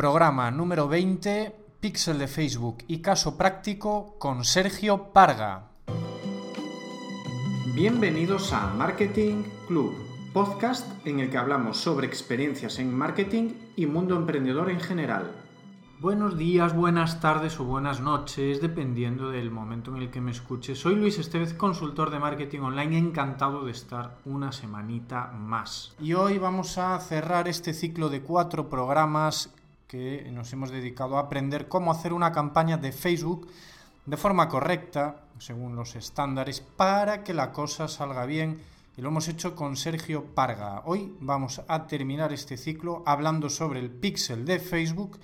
programa número 20, Pixel de Facebook y caso práctico con Sergio Parga. Bienvenidos a Marketing Club, podcast en el que hablamos sobre experiencias en marketing y mundo emprendedor en general. Buenos días, buenas tardes o buenas noches, dependiendo del momento en el que me escuches. Soy Luis Estevez, consultor de marketing online, encantado de estar una semanita más. Y hoy vamos a cerrar este ciclo de cuatro programas que nos hemos dedicado a aprender cómo hacer una campaña de Facebook de forma correcta, según los estándares, para que la cosa salga bien. Y lo hemos hecho con Sergio Parga. Hoy vamos a terminar este ciclo hablando sobre el pixel de Facebook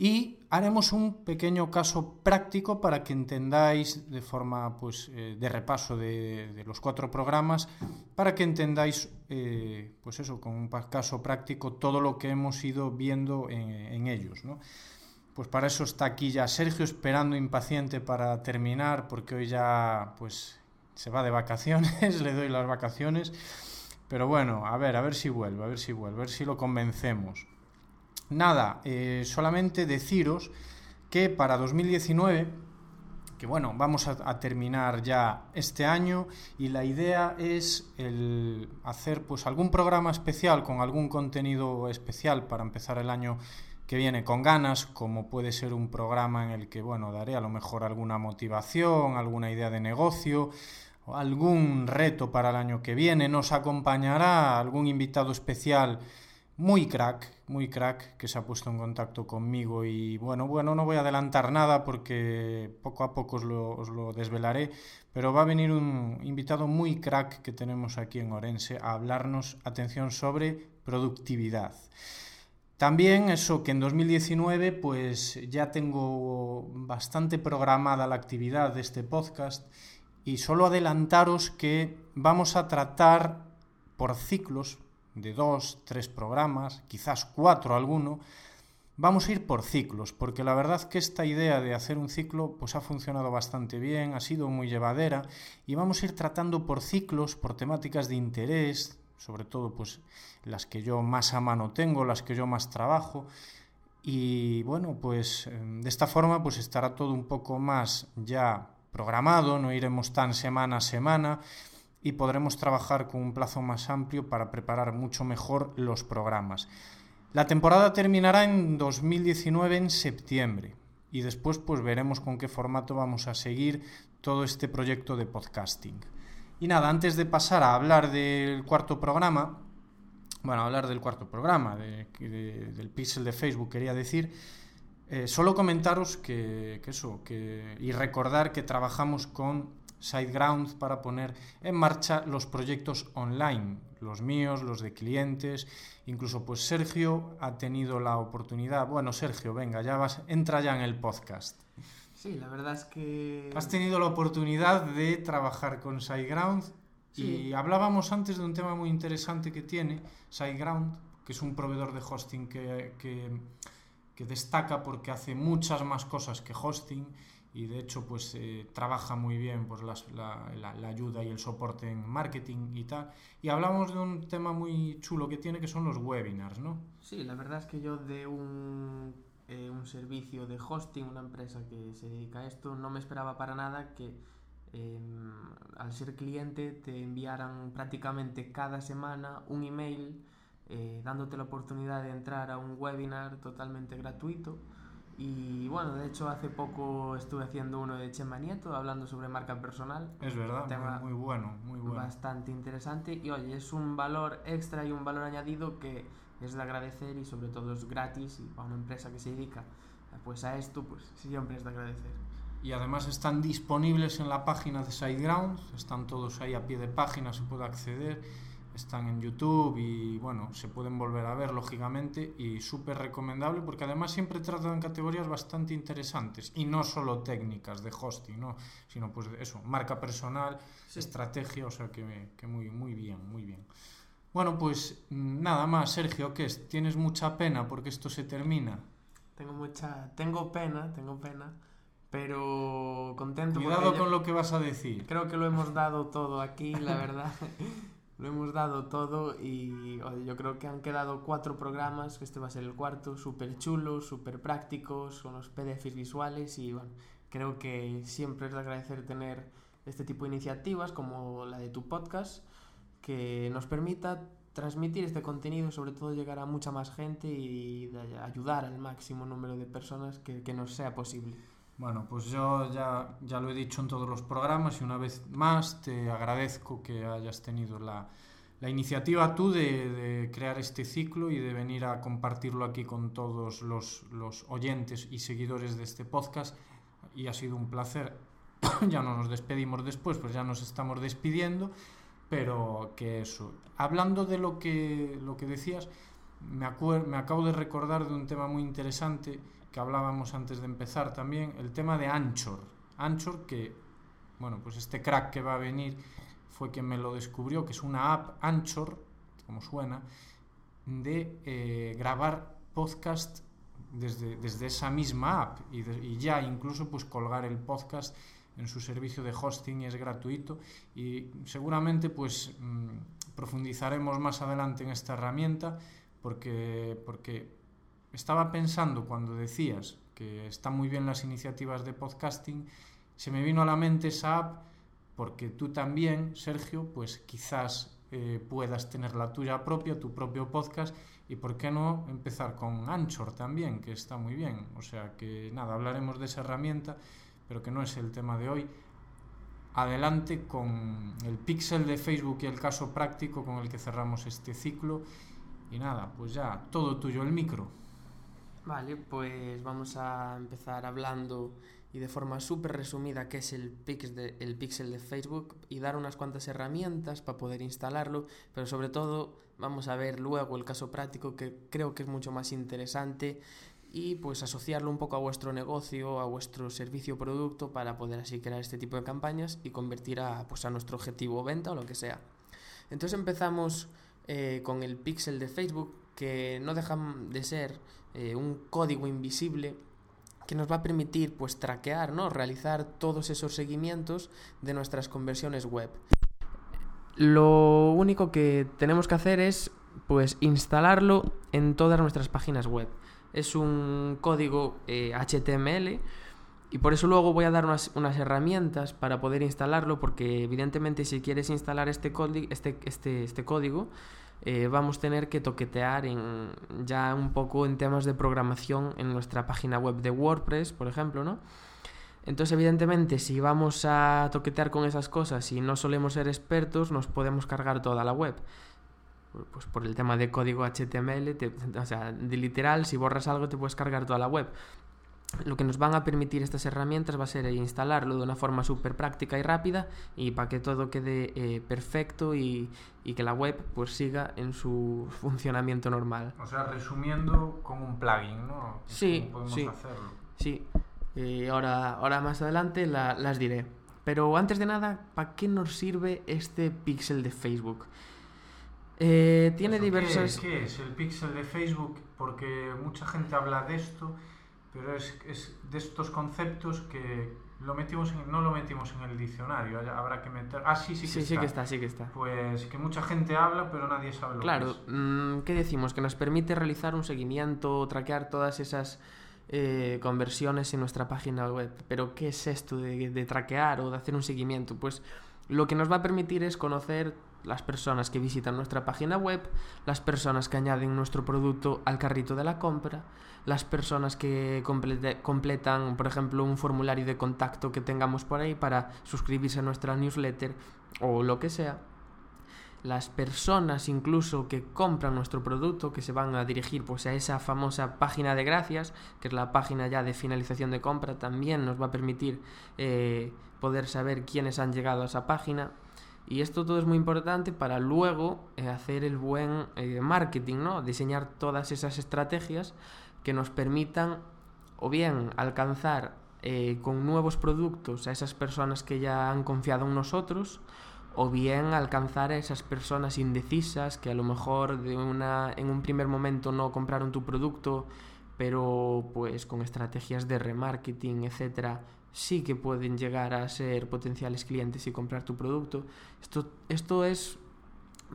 y haremos un pequeño caso práctico para que entendáis de forma pues, eh, de repaso de, los cuatro programas, para que entendáis eh, pues eso, con un caso práctico todo lo que hemos ido viendo en, ellos. Pues para eso está aquí ya Sergio esperando impaciente para terminar, porque hoy ya pues se va de vacaciones, le doy las vacaciones. Pero bueno, a ver, a ver si vuelve, a ver si vuelve, a ver si lo convencemos. Nada, eh, solamente deciros que para 2019, que bueno, vamos a, terminar ya este año y la idea es el hacer pues algún programa especial con algún contenido especial para empezar el año que viene con ganas, como puede ser un programa en el que, bueno, daré a lo mejor alguna motivación, alguna idea de negocio, algún reto para el año que viene, nos acompañará algún invitado especial muy crack, muy crack, que se ha puesto en contacto conmigo y bueno, bueno, no voy a adelantar nada porque poco a poco os lo, desvelaré, pero va a venir un invitado muy crack que tenemos aquí en Orense a hablarnos, atención, sobre productividad. También eso que en 2019 pues ya tengo bastante programada la actividad de este podcast y solo adelantaros que vamos a tratar por ciclos, de dos, tres programas, quizás cuatro alguno, vamos a ir por ciclos, porque la verdad que esta idea de hacer un ciclo pues ha funcionado bastante bien, ha sido muy llevadera y vamos a ir tratando por ciclos, por temáticas de interés, sobre todo pues las que yo más a mano tengo, las que yo más trabajo y bueno, pues de esta forma pues estará todo un poco más ya programado, no iremos tan semana a semana y podremos trabajar con un plazo más amplio para preparar mucho mejor los programas. La temporada terminará en 2019 en septiembre y después pues veremos con qué formato vamos a seguir todo este proyecto de podcasting. Y nada, antes de pasar a hablar del cuarto programa, bueno, hablar del cuarto programa, del pixel de Facebook quería decir, eh, solo comentaros que, que eso, que, y recordar que trabajamos con SiteGround para poner en marcha los proyectos online, los míos, los de clientes, incluso pues Sergio ha tenido la oportunidad, bueno Sergio, venga, ya vas, entra ya en el podcast. Sí, la verdad es que... Has tenido la oportunidad de trabajar con SiteGround y hablábamos antes de un tema muy interesante que tiene SiteGround, que es un proveedor de hosting que, que, que destaca porque hace muchas más cosas que hosting y de hecho pues eh, trabaja muy bien pues la, la, ayuda y el soporte en marketing y tal y hablamos de un tema muy chulo que tiene que son los webinars ¿no? Sí, la verdad es que yo de un, eh, un servicio de hosting, una empresa que se dedica a esto, no me esperaba para nada que eh, al ser cliente te enviaran prácticamente cada semana un email eh, dándote la oportunidad de entrar a un webinar totalmente gratuito y bueno, de hecho hace poco estuve haciendo uno de Chema Nieto hablando sobre marca personal. Es verdad, tema muy, bueno, muy bueno. Bastante interesante y oye, es un valor extra y un valor añadido que es de agradecer y sobre todo es gratis y para una empresa que se dedica pues a esto, pues siempre es de agradecer. Y además están disponibles en la página de SiteGround, están todos ahí a pie de página, se puede acceder están en YouTube y bueno, se pueden volver a ver lógicamente y súper recomendable porque además siempre tratan categorías bastante interesantes y no solo técnicas de hosting, ¿no? sino pues eso, marca personal, estrategia, o sea que, que, muy, muy bien, muy bien. Bueno, pues nada más, Sergio, ¿qué es? ¿Tienes mucha pena porque esto se termina? Tengo mucha, tengo pena, tengo pena, pero contento. Cuidado con lo que vas a decir. Creo que lo hemos dado todo aquí, la verdad. lo hemos dado todo y yo creo que han quedado cuatro programas, que este va a ser el cuarto, súper chulos, súper prácticos, con los PDFs visuales y bueno, creo que siempre es de agradecer tener este tipo de iniciativas como la de tu podcast que nos permita transmitir este contenido sobre todo llegar a mucha más gente y ayudar al máximo número de personas que, que nos sea posible. Bueno, pues yo ya, ya lo he dicho en todos los programas y una vez más te agradezco que hayas tenido la, la iniciativa tú de, de, crear este ciclo y de venir a compartirlo aquí con todos los, los oyentes y seguidores de este podcast y ha sido un placer. ya no nos despedimos después, pues ya nos estamos despidiendo, pero que eso. Hablando de lo que, lo que decías, me, me acabo de recordar de un tema muy interesante que hablábamos antes de empezar también, el tema de Anchor. Anchor que, bueno, pues este crack que va a venir fue quien me lo descubrió, que es una app Anchor, como suena, de eh, grabar podcast desde, desde, esa misma app y, ya incluso pues colgar el podcast en su servicio de hosting y es gratuito y seguramente pues mmm, profundizaremos más adelante en esta herramienta porque, porque estaba pensando cuando decías que están muy bien las iniciativas de podcasting, se me vino a la mente esa app porque tú también, Sergio, pues quizás eh, puedas tener la tuya propia, tu propio podcast y por qué no empezar con Anchor también, que está muy bien. O sea que nada, hablaremos de esa herramienta, pero que no es el tema de hoy. Adelante con el pixel de Facebook y el caso práctico con el que cerramos este ciclo. Y nada, pues ya, todo tuyo el micro. Vale, pues vamos a empezar hablando y de forma súper resumida qué es el, pix de, el pixel de Facebook y dar unas cuantas herramientas para poder instalarlo, pero sobre todo vamos a ver luego el caso práctico que creo que es mucho más interesante y pues asociarlo un poco a vuestro negocio, a vuestro servicio o producto para poder así crear este tipo de campañas y convertir a, pues, a nuestro objetivo venta o lo que sea. Entonces empezamos eh, con el pixel de Facebook que no deja de ser eh, un código invisible que nos va a permitir pues traquear, ¿no? realizar todos esos seguimientos de nuestras conversiones web. Lo único que tenemos que hacer es pues instalarlo en todas nuestras páginas web. Es un código eh, HTML y por eso luego voy a dar unas, unas, herramientas para poder instalarlo porque evidentemente si quieres instalar este, este, este, este código eh, vamos a tener que toquetear en, ya un poco en temas de programación en nuestra página web de WordPress, por ejemplo, ¿no? Entonces, evidentemente, si vamos a toquetear con esas cosas y no solemos ser expertos, nos podemos cargar toda la web. Pues por el tema de código HTML, o sea, de literal, si borras algo te puedes cargar toda la web lo que nos van a permitir estas herramientas va a ser instalarlo de una forma súper práctica y rápida y para que todo quede eh, perfecto y, y, que la web pues siga en su funcionamiento normal. O sea, resumiendo con un plugin, ¿no? Sí, podemos sí, hacerlo. sí. Eh, ahora, ahora más adelante la, las diré. Pero antes de nada, ¿para qué nos sirve este pixel de Facebook? Eh, tiene diversas... ¿qué, ¿Qué es el pixel de Facebook? Porque mucha gente habla de esto pero es, es de estos conceptos que lo metimos en, no lo metimos en el diccionario, habrá que meter... Ah, sí, sí que sí, está. Sí que está, sí que está. Pues que mucha gente habla, pero nadie sabe lo claro, que. Claro, ¿qué decimos? Que nos permite realizar un seguimiento, traquear todas esas eh, conversiones en nuestra página web. Pero ¿qué es esto de, de traquear o de hacer un seguimiento? Pues lo que nos va a permitir es conocer las personas que visitan nuestra página web, las personas que añaden nuestro producto al carrito de la compra, las personas que completan, por ejemplo, un formulario de contacto que tengamos por ahí para suscribirse a nuestra newsletter o lo que sea. Las personas incluso que compran nuestro producto, que se van a dirigir pues, a esa famosa página de gracias, que es la página ya de finalización de compra, también nos va a permitir eh, poder saber quiénes han llegado a esa página. Y esto todo es muy importante para luego eh, hacer el buen eh, marketing, ¿no? Diseñar todas esas estrategias que nos permitan o bien alcanzar eh, con nuevos productos a esas personas que ya han confiado en nosotros o bien alcanzar a esas personas indecisas que a lo mejor de una, en un primer momento no compraron tu producto pero pues con estrategias de remarketing, etcétera, sí que pueden llegar a ser potenciales clientes y comprar tu producto. Esto, esto es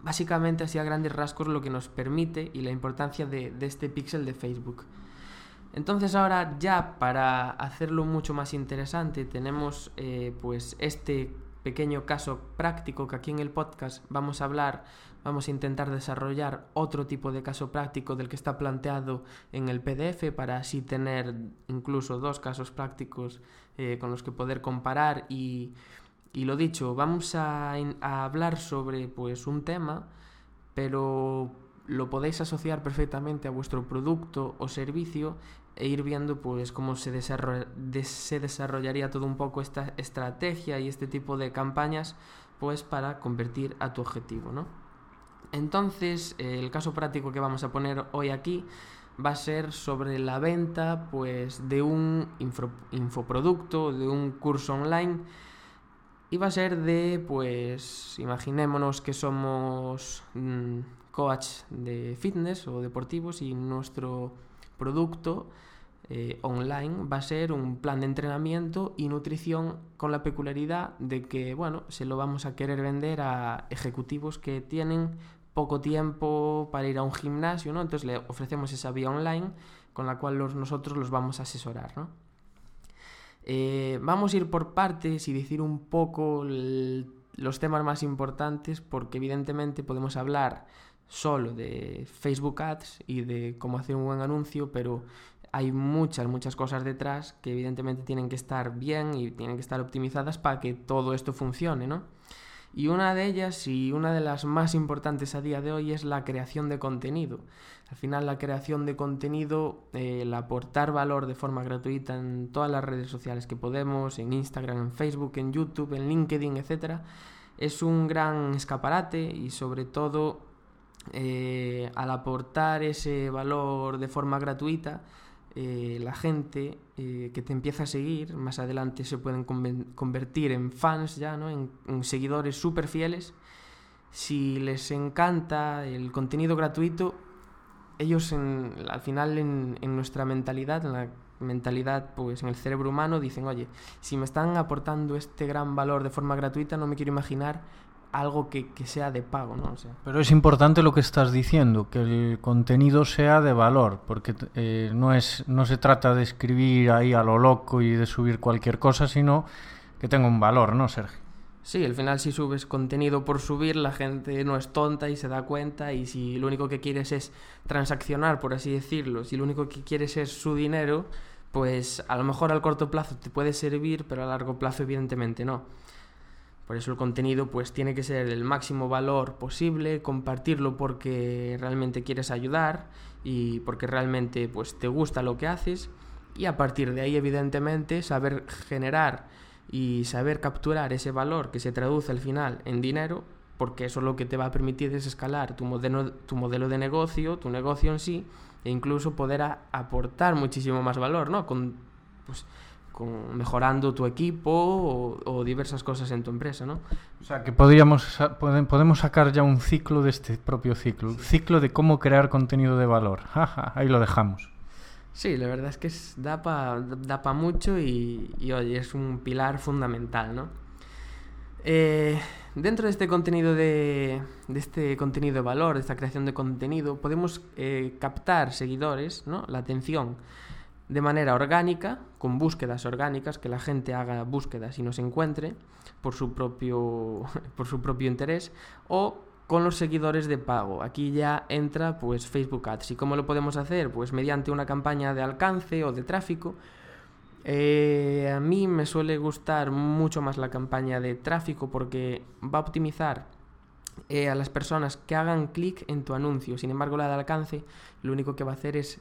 Básicamente, así a grandes rasgos, lo que nos permite y la importancia de, este pixel de Facebook. Entonces ahora ya para hacerlo mucho más interesante tenemos eh, pues este pequeño caso práctico que aquí en el podcast vamos a hablar, vamos a intentar desarrollar otro tipo de caso práctico del que está planteado en el PDF para así tener incluso dos casos prácticos eh, con los que poder comparar y, y lo dicho, vamos a, a hablar sobre pues un tema pero lo podéis asociar perfectamente a vuestro producto o servicio e ir viendo pues cómo se, se desarrollaría todo un poco esta estrategia y este tipo de campañas pues para convertir a tu objetivo, ¿no? Entonces, el caso práctico que vamos a poner hoy aquí va a ser sobre la venta pues de un infoproducto, de un curso online y va a ser de pues imaginémonos que somos mm, coach de fitness o deportivos y nuestro producto eh, online va a ser un plan de entrenamiento y nutrición con la peculiaridad de que, bueno, se lo vamos a querer vender a ejecutivos que tienen poco tiempo para ir a un gimnasio, ¿no? Entonces le ofrecemos esa vía online con la cual nosotros los vamos a asesorar, ¿no? Eh, vamos a ir por partes y decir un poco los temas más importantes porque evidentemente podemos hablar solo de Facebook Ads y de cómo hacer un buen anuncio, pero hay muchas, muchas cosas detrás que evidentemente tienen que estar bien y tienen que estar optimizadas para que todo esto funcione, ¿no? Y una de ellas y una de las más importantes a día de hoy es la creación de contenido. Al final la creación de contenido, el aportar valor de forma gratuita en todas las redes sociales que podemos, en Instagram, en Facebook, en YouTube, en LinkedIn, etc., es un gran escaparate y sobre todo eh, al aportar ese valor de forma gratuita, eh, la gente eh, que te empieza a seguir, más adelante se pueden convertir en fans ya, ¿no? en, seguidores súper fieles. Si les encanta el contenido gratuito, ellos al final en, en, nuestra mentalidad, en la mentalidad, pues en el cerebro humano, dicen, oye, si me están aportando este gran valor de forma gratuita, no me quiero imaginar algo que, sea de pago, ¿no? Pero es importante lo que estás diciendo, que el contenido sea de valor, porque eh, no, es, no se trata de escribir ahí a lo loco y de subir cualquier cosa, sino que tenga un valor, ¿no, Sergio? Sí, al final si subes contenido por subir, la gente no es tonta y se da cuenta y si lo único que quieres es transaccionar, por así decirlo, si lo único que quieres es su dinero, pues a lo mejor al corto plazo te puede servir, pero a largo plazo evidentemente no. Por eso el contenido pues tiene que ser el máximo valor posible, compartirlo porque realmente quieres ayudar y porque realmente pues te gusta lo que haces y a partir de ahí evidentemente saber generar y saber capturar ese valor que se traduce al final en dinero porque eso lo que te va a permitir es escalar tu modelo, tu modelo de negocio, tu negocio en sí e incluso poder aportar muchísimo más valor, ¿no? Con, pues, mejorando tu equipo o, diversas cosas en tu empresa, ¿no? O sea, que podríamos, podemos sacar ya un ciclo de este propio ciclo, un ciclo de cómo crear contenido de valor. ahí lo dejamos. Sí, la verdad es que da para da pa mucho y, y, oye, es un pilar fundamental, ¿no? Eh, dentro de este contenido de, de, este contenido de valor, de esta creación de contenido, podemos eh, captar seguidores, ¿no? La atención de manera orgánica, con búsquedas orgánicas, que la gente haga búsquedas y nos encuentre por su propio, por su propio interés, o con los seguidores de pago. Aquí ya entra pues Facebook Ads. ¿Y cómo lo podemos hacer? Pues mediante una campaña de alcance o de tráfico. Eh, a mí me suele gustar mucho más la campaña de tráfico porque va a optimizar eh, a las personas que hagan clic en tu anuncio. Sin embargo, la de alcance lo único que va a hacer es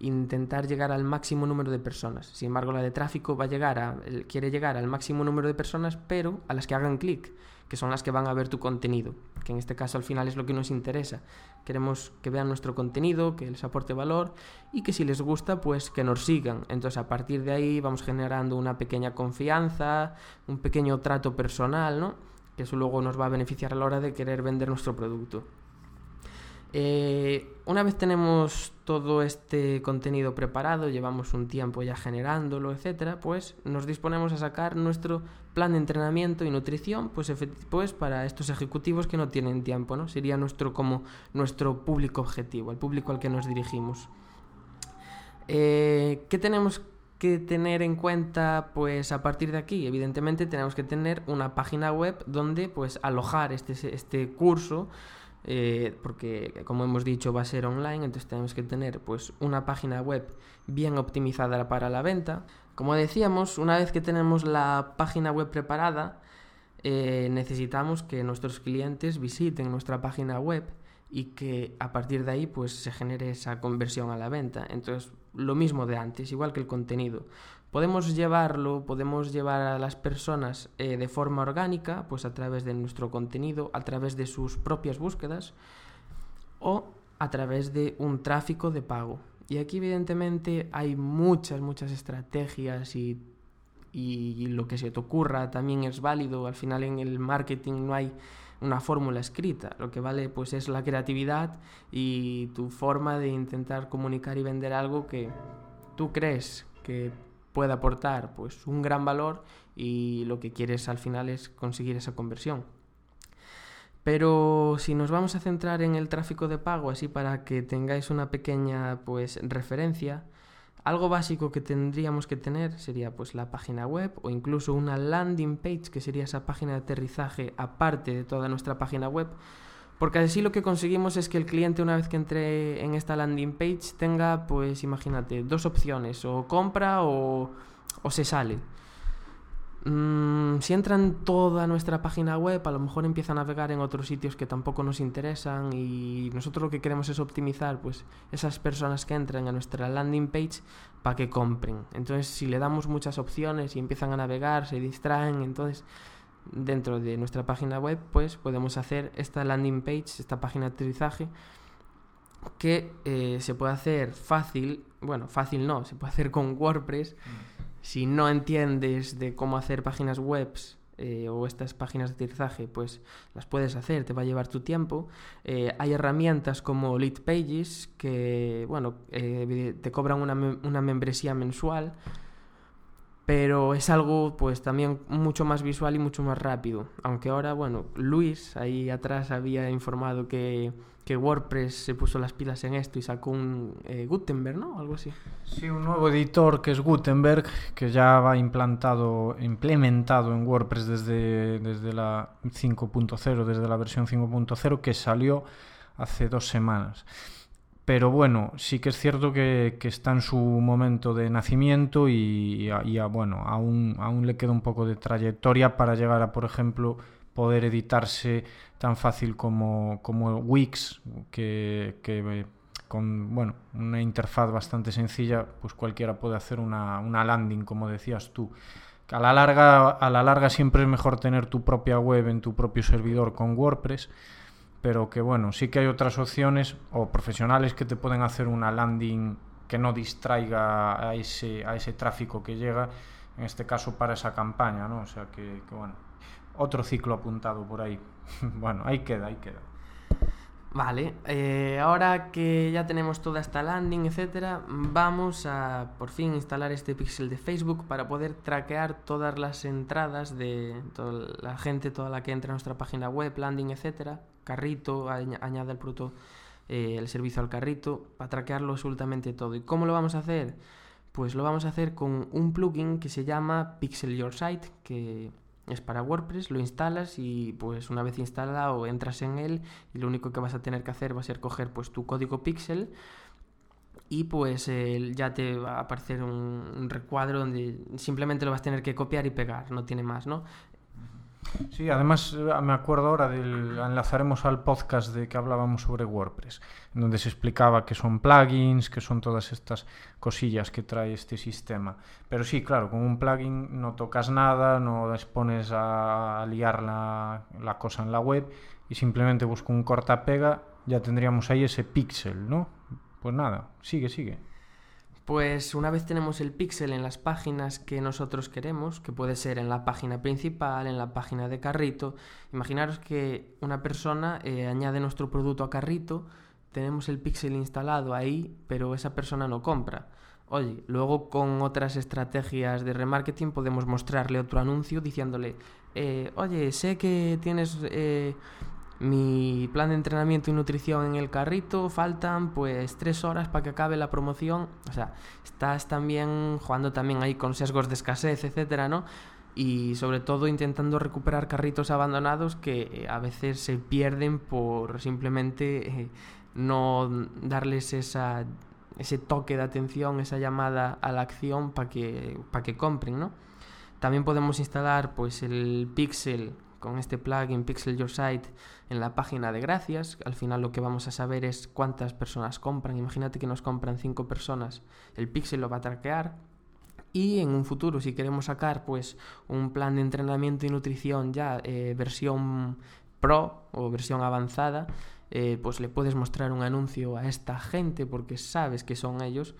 intentar llegar al máximo número de personas. Sin embargo, la de tráfico va a llegar a, quiere llegar al máximo número de personas, pero a las que hagan clic, que son las que van a ver tu contenido, que en este caso al final es lo que nos interesa. Queremos que vean nuestro contenido, que les aporte valor y que si les gusta, pues que nos sigan. Entonces, a partir de ahí vamos generando una pequeña confianza, un pequeño trato personal, ¿no? Que eso luego nos va a beneficiar a la hora de querer vender nuestro producto. Eh, una vez tenemos todo este contenido preparado, llevamos un tiempo ya generándolo, etcétera, pues nos disponemos a sacar nuestro plan de entrenamiento y nutrición, pues, pues para estos ejecutivos que no tienen tiempo, ¿no? Sería nuestro como nuestro público objetivo, el público al que nos dirigimos. Eh, ¿Qué tenemos que tener en cuenta pues a partir de aquí? Evidentemente tenemos que tener una página web donde pues alojar este, este curso eh, porque como hemos dicho va a ser online, entonces tenemos que tener pues una página web bien optimizada para la venta. Como decíamos, una vez que tenemos la página web preparada, eh, necesitamos que nuestros clientes visiten nuestra página web y que a partir de ahí pues se genere esa conversión a la venta. Entonces, lo mismo de antes, igual que el contenido. Podemos llevarlo, podemos llevar a las personas eh, de forma orgánica, pues a través de nuestro contenido, a través de sus propias búsquedas o a través de un tráfico de pago. Y aquí evidentemente hay muchas, muchas estrategias y, y lo que se te ocurra también es válido. Al final en el marketing no hay una fórmula escrita. Lo que vale pues es la creatividad y tu forma de intentar comunicar y vender algo que tú crees que puede aportar pues un gran valor y lo que quieres al final es conseguir esa conversión. Pero si nos vamos a centrar en el tráfico de pago, así para que tengáis una pequeña pues referencia, algo básico que tendríamos que tener sería pues la página web o incluso una landing page, que sería esa página de aterrizaje aparte de toda nuestra página web, porque así lo que conseguimos es que el cliente una vez que entre en esta landing page tenga, pues imagínate, dos opciones, o compra o, o se sale. Mm, si entra en toda nuestra página web, a lo mejor empieza a navegar en otros sitios que tampoco nos interesan y nosotros lo que queremos es optimizar pues esas personas que entran a nuestra landing page para que compren. Entonces, si le damos muchas opciones y empiezan a navegar, se distraen, entonces dentro de nuestra página web, pues podemos hacer esta landing page, esta página de aterrizaje, que eh, se puede hacer fácil, bueno, fácil no, se puede hacer con WordPress. Si no entiendes de cómo hacer páginas webs eh, o estas páginas de aterrizaje, pues las puedes hacer, te va a llevar tu tiempo. Eh, hay herramientas como Lead Pages que, bueno, te cobran una, una membresía mensual pero es algo pues también mucho más visual y mucho más rápido. Aunque ahora, bueno, Luis ahí atrás había informado que, que WordPress se puso las pilas en esto y sacó un eh, Gutenberg, ¿no? Algo así. Sí, un nuevo editor que es Gutenberg, que ya va implantado, implementado en WordPress desde, desde la 5.0, desde la versión 5.0, que salió hace dos semanas. Pero bueno, sí que es cierto que, está en su momento de nacimiento y, bueno, aún, aún le queda un poco de trayectoria para llegar a, por ejemplo, poder editarse tan fácil como, como Wix, que, que con bueno, una interfaz bastante sencilla, pues cualquiera puede hacer una, una landing, como decías tú. A la, larga, a la larga siempre es mejor tener tu propia web en tu propio servidor con WordPress pero que bueno, sí que hay otras opciones o profesionales que te pueden hacer una landing que no distraiga a ese, a ese tráfico que llega, en este caso para esa campaña, ¿no? O sea que, bueno, otro ciclo apuntado por ahí. bueno, ahí queda, ahí queda. Vale, eh, ahora que ya tenemos toda esta landing, etcétera, vamos a por fin instalar este pixel de Facebook para poder traquear todas las entradas de toda la gente, toda la que entra a nuestra página web, landing, etcétera, carrito, añade el producto, eh, el servicio al carrito, para traquearlo absolutamente todo. ¿Y cómo lo vamos a hacer? Pues lo vamos a hacer con un plugin que se llama Pixel Your Site, que es para WordPress, lo instalas y pues una vez instalado entras en él y lo único que vas a tener que hacer va a ser coger pues tu código pixel y pues ya te va a aparecer un, un, recuadro donde simplemente lo vas a tener que copiar y pegar, no tiene más, ¿no? Sí, además eh, me acuerdo ahora del enlazaremos al podcast de que hablábamos sobre WordPress, donde se explicaba que son plugins, que son todas estas cosillas que trae este sistema. Pero sí, claro, con un plugin no tocas nada, no expones a liar la, la cosa en la web y simplemente busco un corta-pega, ya tendríamos ahí ese pixel, ¿no? Pues nada, sigue, sigue. Pues una vez tenemos el pixel en las páginas que nosotros queremos, que puede ser en la página principal, en la página de carrito, imaginaros que una persona eh, añade nuestro producto a carrito, tenemos el pixel instalado ahí, pero esa persona no compra. Oye, luego con otras estrategias de remarketing podemos mostrarle otro anuncio diciéndole, eh, oye, sé que tienes eh, mi plan de entrenamiento y nutrición en el carrito, faltan pues tres horas para que acabe la promoción. O sea, estás también jugando también ahí con sesgos de escasez, etcétera, ¿no? Y sobre todo intentando recuperar carritos abandonados que eh, a veces se pierden por simplemente no darles esa ese toque de atención, esa llamada a la acción para que, para que compren, ¿no? También podemos instalar pues el Pixel con este plugin Pixel Your Site en la página de gracias. Al final lo que vamos a saber es cuántas personas compran. Imagínate que nos compran 5 personas, el Pixel lo va a traquear. Y en un futuro, si queremos sacar pues un plan de entrenamiento y nutrición ya eh, versión pro o versión avanzada, eh, pues le puedes mostrar un anuncio a esta gente porque sabes que son ellos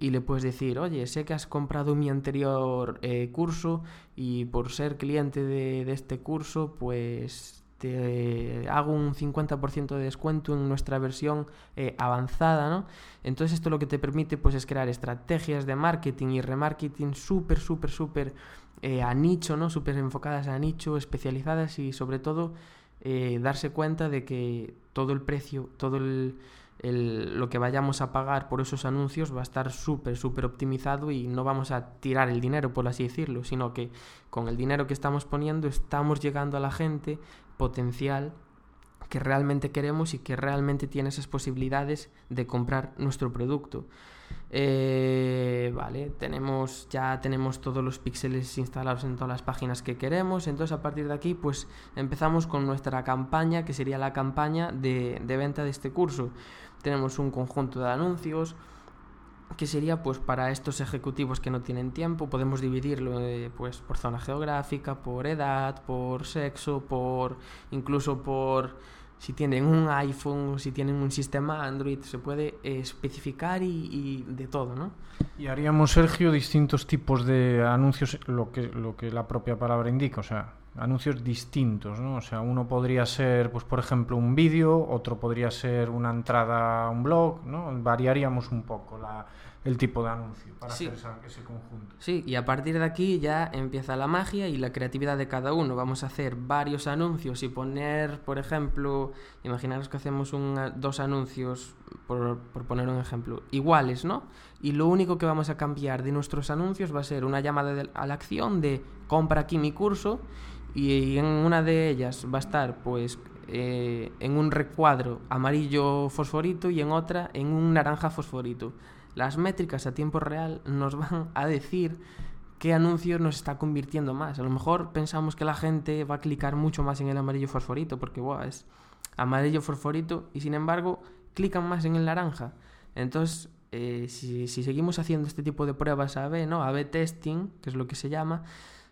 y le puedes decir, oye, sé que has comprado mi anterior eh, curso y por ser cliente de, este curso, pues te hago un 50% de descuento en nuestra versión eh, avanzada, ¿no? Entonces esto lo que te permite pues es crear estrategias de marketing y remarketing súper, súper, súper a nicho, ¿no? Súper enfocadas a nicho, especializadas y sobre todo eh, darse cuenta de que todo el precio, todo el, lo que vayamos a pagar por esos anuncios va a estar súper, súper optimizado y no vamos a tirar el dinero, por así decirlo, sino que con el dinero que estamos poniendo estamos llegando a la gente potencial que realmente queremos y que realmente tiene esas posibilidades de comprar nuestro producto. Eh, vale, tenemos, ya tenemos todos los píxeles instalados en todas las páginas que queremos. Entonces, a partir de aquí, pues empezamos con nuestra campaña, que sería la campaña de, venta de este curso. Tenemos un conjunto de anuncios que sería pues para estos ejecutivos que no tienen tiempo podemos dividirlo eh, pues por zona geográfica por edad por sexo por incluso por si tienen un iPhone, si tienen un sistema Android, se puede especificar y, de todo, ¿no? Y haríamos, Sergio, distintos tipos de anuncios, lo que, lo que la propia palabra indica, o sea, anuncios distintos, ¿no? O sea, uno podría ser, pues por ejemplo, un vídeo, otro podría ser una entrada a un blog, ¿no? Variaríamos un poco la, el tipo de anuncio para hacer ese conjunto. Sí, y a partir de aquí ya empieza la magia y la creatividad de cada uno. Vamos a hacer varios anuncios y poner, por ejemplo, imaginaros que hacemos un, dos anuncios, por, por poner un ejemplo, iguales, ¿no? Y lo único que vamos a cambiar de nuestros anuncios va a ser una llamada a la acción de compra aquí mi curso y en una de ellas va a estar pues eh, en un recuadro amarillo fosforito y en otra en un naranja fosforito las métricas a tiempo real nos van a decir qué anuncio nos está convirtiendo más. A lo mejor pensamos que la gente va a clicar mucho más en el amarillo fosforito porque es amarillo fosforito y sin embargo clican más en el naranja. Entonces, eh, si, si, seguimos haciendo este tipo de pruebas A-B, ¿no? A-B testing, que es lo que se llama,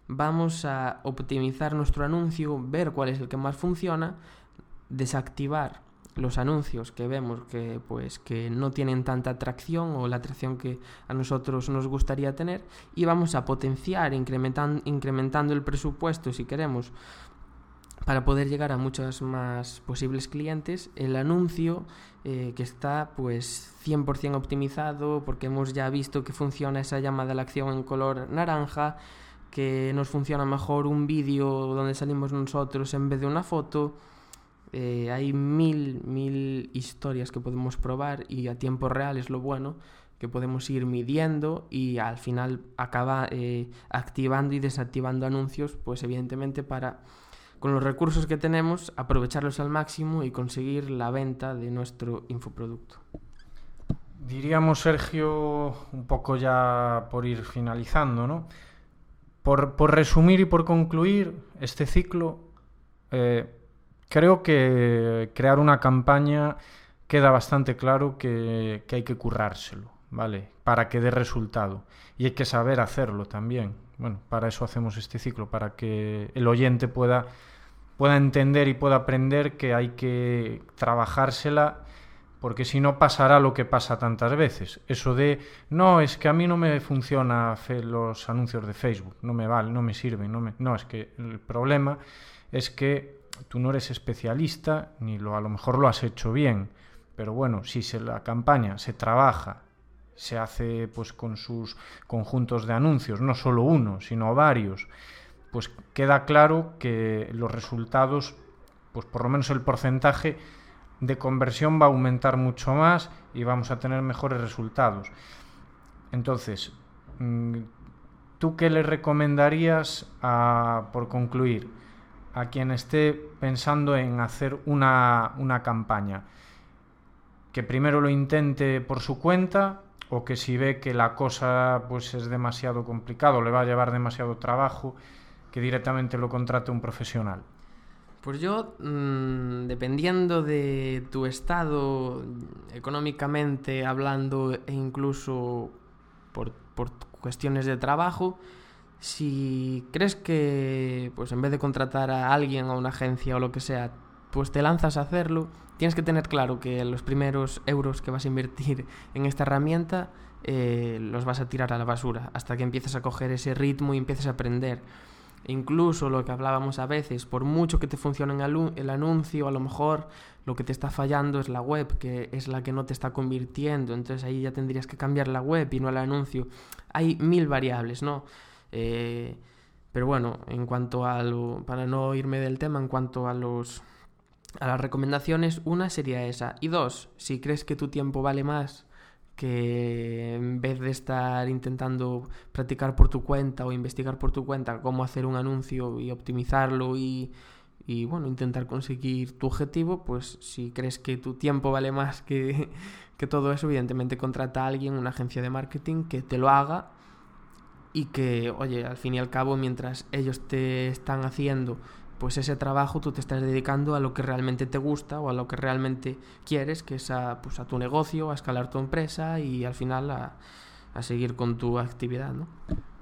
vamos a optimizar nuestro anuncio, ver cuál es el que más funciona, desactivar los anuncios que vemos que pues que no tienen tanta atracción o la atracción que a nosotros nos gustaría tener y vamos a potenciar incrementando, incrementando el presupuesto si queremos para poder llegar a muchos más posibles clientes el anuncio eh, que está pues 100% optimizado porque hemos ya visto que funciona esa llamada a la acción en color naranja que nos funciona mejor un vídeo donde salimos nosotros en vez de una foto. Eh, hay mil, mil historias que podemos probar y a tiempo real es lo bueno, que podemos ir midiendo y al final acaba eh, activando y desactivando anuncios, pues evidentemente para, con los recursos que tenemos, aprovecharlos al máximo y conseguir la venta de nuestro infoproducto. Diríamos, Sergio, un poco ya por ir finalizando, ¿no? Por, por resumir y por concluir este ciclo, eh, Creo que crear una campaña queda bastante claro que, hay que currárselo, ¿vale? Para que dé resultado. Y hay que saber hacerlo también. Bueno, para eso hacemos este ciclo, para que el oyente pueda, pueda entender y pueda aprender que hay que trabajársela porque si no pasará lo que pasa tantas veces. Eso de, no, es que a mí no me funciona los anuncios de Facebook, no me vale, no me sirven, no me... No, es que el problema es que tú no eres especialista, ni lo, a lo mejor lo has hecho bien, Pero bueno, si se, la campaña se trabaja, se hace pues con sus conjuntos de anuncios, no solo uno, sino varios, pues queda claro que los resultados, pues por lo menos el porcentaje de conversión va a aumentar mucho más y vamos a tener mejores resultados. Entonces, mm, ¿tú qué le recomendarías a, por concluir a quien esté pensando en hacer una, una campaña? Que primero lo intente por su cuenta o que si ve que la cosa pues es demasiado complicado, le va a llevar demasiado trabajo, que directamente lo contrate un profesional. Pues yo, mmm, dependiendo de tu estado económicamente hablando e incluso por, por cuestiones de trabajo, si crees que pues en vez de contratar a alguien o una agencia o lo que sea, pues te lanzas a hacerlo, tienes que tener claro que los primeros euros que vas a invertir en esta herramienta eh, los vas a tirar a la basura hasta que empieces a coger ese ritmo y empieces a aprender. Incluso lo que hablábamos a veces, por mucho que te funcione el anuncio, a lo mejor lo que te está fallando es la web, que es la que no te está convirtiendo. Entonces ahí ya tendrías que cambiar la web y no el anuncio. Hay mil variables, ¿no? Eh, pero bueno, en cuanto a lo, para no irme del tema, en cuanto a los a las recomendaciones, una sería esa. Y dos, si crees que tu tiempo vale más que en vez de estar intentando practicar por tu cuenta o investigar por tu cuenta cómo hacer un anuncio y optimizarlo y, y bueno, intentar conseguir tu objetivo, pues si crees que tu tiempo vale más que, que todo eso, evidentemente contrata a alguien, una agencia de marketing que te lo haga y que, oye, al fin y al cabo, mientras ellos te están haciendo pues ese trabajo tú te estás dedicando a lo que realmente te gusta o a lo que realmente quieres, que es a, pues a tu negocio, a escalar tu empresa y al final a, a seguir con tu actividad, ¿no?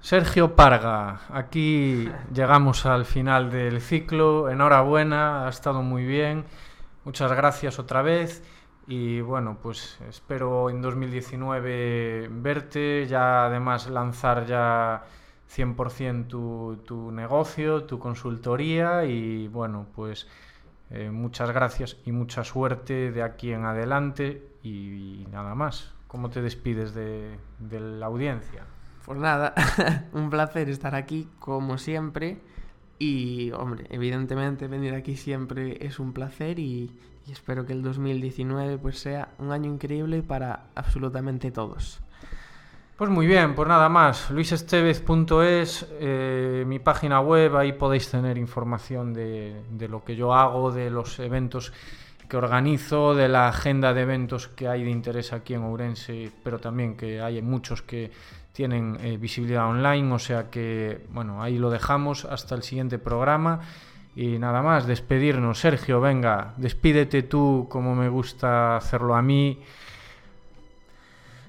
Sergio Parga, aquí llegamos al final del ciclo. Enhorabuena, ha estado muy bien. Muchas gracias otra vez. Y bueno, pues espero en 2019 verte, ya además lanzar ya 100% tu, tu negocio, tu consultoría y bueno, pues eh, muchas gracias y mucha suerte de aquí en adelante y, nada más. ¿Cómo te despides de, de la audiencia? Pues nada, un placer estar aquí como siempre y hombre, evidentemente venir aquí siempre es un placer y, y espero que el 2019 pues sea un año increíble para absolutamente todos. Pues muy bien, pues nada más. luisestevez.es, eh, mi página web, ahí podéis tener información de, lo que yo hago, de los eventos que organizo, de la agenda de eventos que hay de interés aquí en Ourense, pero también que hay muchos que tienen eh, visibilidad online, o sea que, bueno, ahí lo dejamos hasta el siguiente programa. Y nada más, despedirnos. Sergio, venga, despídete tú como me gusta hacerlo a mí.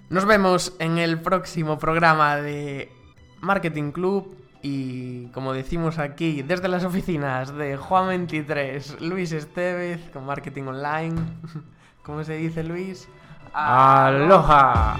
Nos vemos en el próximo programa de Marketing Club y como decimos aquí desde las oficinas de Juan 23, Luis Estevez con Marketing Online. ¿Cómo se dice Luis? Aloha.